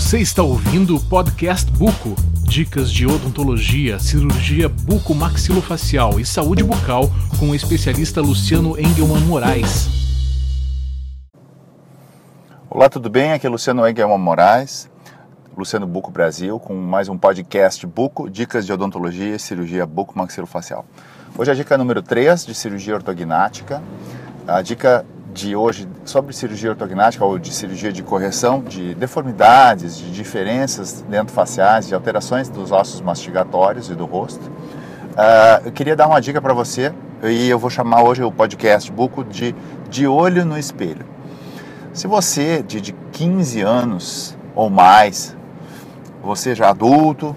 Você está ouvindo o podcast Buco. Dicas de odontologia, cirurgia bucomaxilofacial e saúde bucal com o especialista Luciano Engelman Moraes. Olá, tudo bem? Aqui é Luciano Engelman Moraes, Luciano Buco Brasil, com mais um podcast Buco, Dicas de Odontologia e Cirurgia Bucomaxilofacial. Hoje é a dica número 3 de cirurgia ortognática. A dica de hoje sobre cirurgia ortognática ou de cirurgia de correção de deformidades, de diferenças dentofaciais, de alterações dos ossos mastigatórios e do rosto. Uh, eu queria dar uma dica para você e eu vou chamar hoje o podcast Buco de De Olho no Espelho. Se você de, de 15 anos ou mais, você já adulto,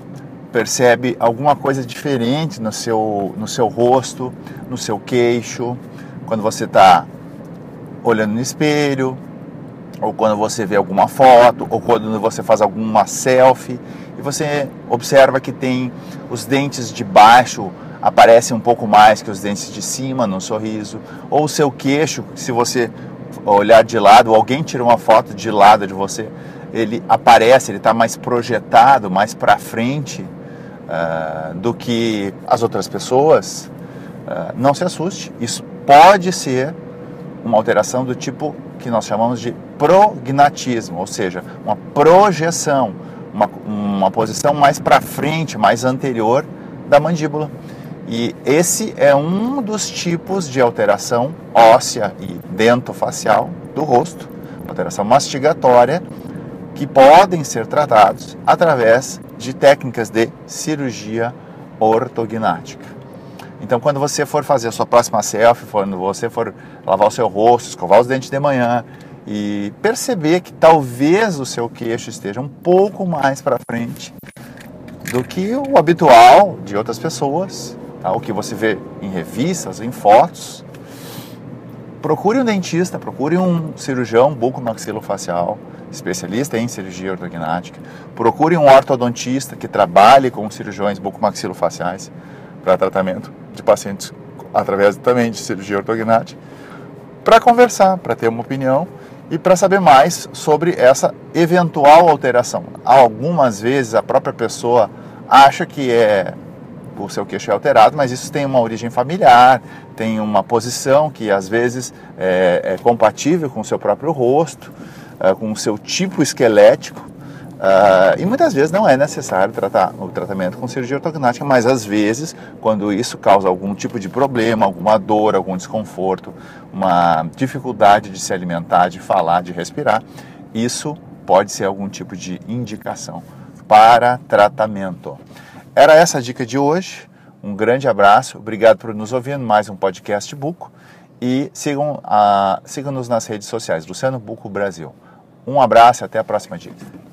percebe alguma coisa diferente no seu, no seu rosto, no seu queixo, quando você está olhando no espelho, ou quando você vê alguma foto, ou quando você faz alguma selfie e você observa que tem os dentes de baixo aparecem um pouco mais que os dentes de cima no sorriso, ou o seu queixo, se você olhar de lado, ou alguém tira uma foto de lado de você, ele aparece, ele está mais projetado, mais para frente uh, do que as outras pessoas. Uh, não se assuste, isso pode ser uma alteração do tipo que nós chamamos de prognatismo, ou seja, uma projeção, uma, uma posição mais para frente, mais anterior da mandíbula. E esse é um dos tipos de alteração óssea e dentofacial do rosto, alteração mastigatória, que podem ser tratados através de técnicas de cirurgia ortognática. Então, quando você for fazer a sua próxima selfie, quando você for lavar o seu rosto, escovar os dentes de manhã e perceber que talvez o seu queixo esteja um pouco mais para frente do que o habitual de outras pessoas, tá? o que você vê em revistas, em fotos, procure um dentista, procure um cirurgião bucomaxilofacial, especialista em cirurgia ortognática, procure um ortodontista que trabalhe com cirurgiões bucomaxilofaciais para tratamento de pacientes através também de cirurgia ortognática, para conversar, para ter uma opinião e para saber mais sobre essa eventual alteração. Algumas vezes a própria pessoa acha que é o seu queixo é alterado, mas isso tem uma origem familiar, tem uma posição que às vezes é, é compatível com o seu próprio rosto, é, com o seu tipo esquelético Uh, e muitas vezes não é necessário tratar o tratamento com cirurgia ortognática, mas às vezes, quando isso causa algum tipo de problema, alguma dor, algum desconforto, uma dificuldade de se alimentar, de falar, de respirar, isso pode ser algum tipo de indicação para tratamento. Era essa a dica de hoje. Um grande abraço, obrigado por nos ouvir mais um podcast Buco e sigam, uh, sigam-nos nas redes sociais, Luciano Buco Brasil. Um abraço e até a próxima dica.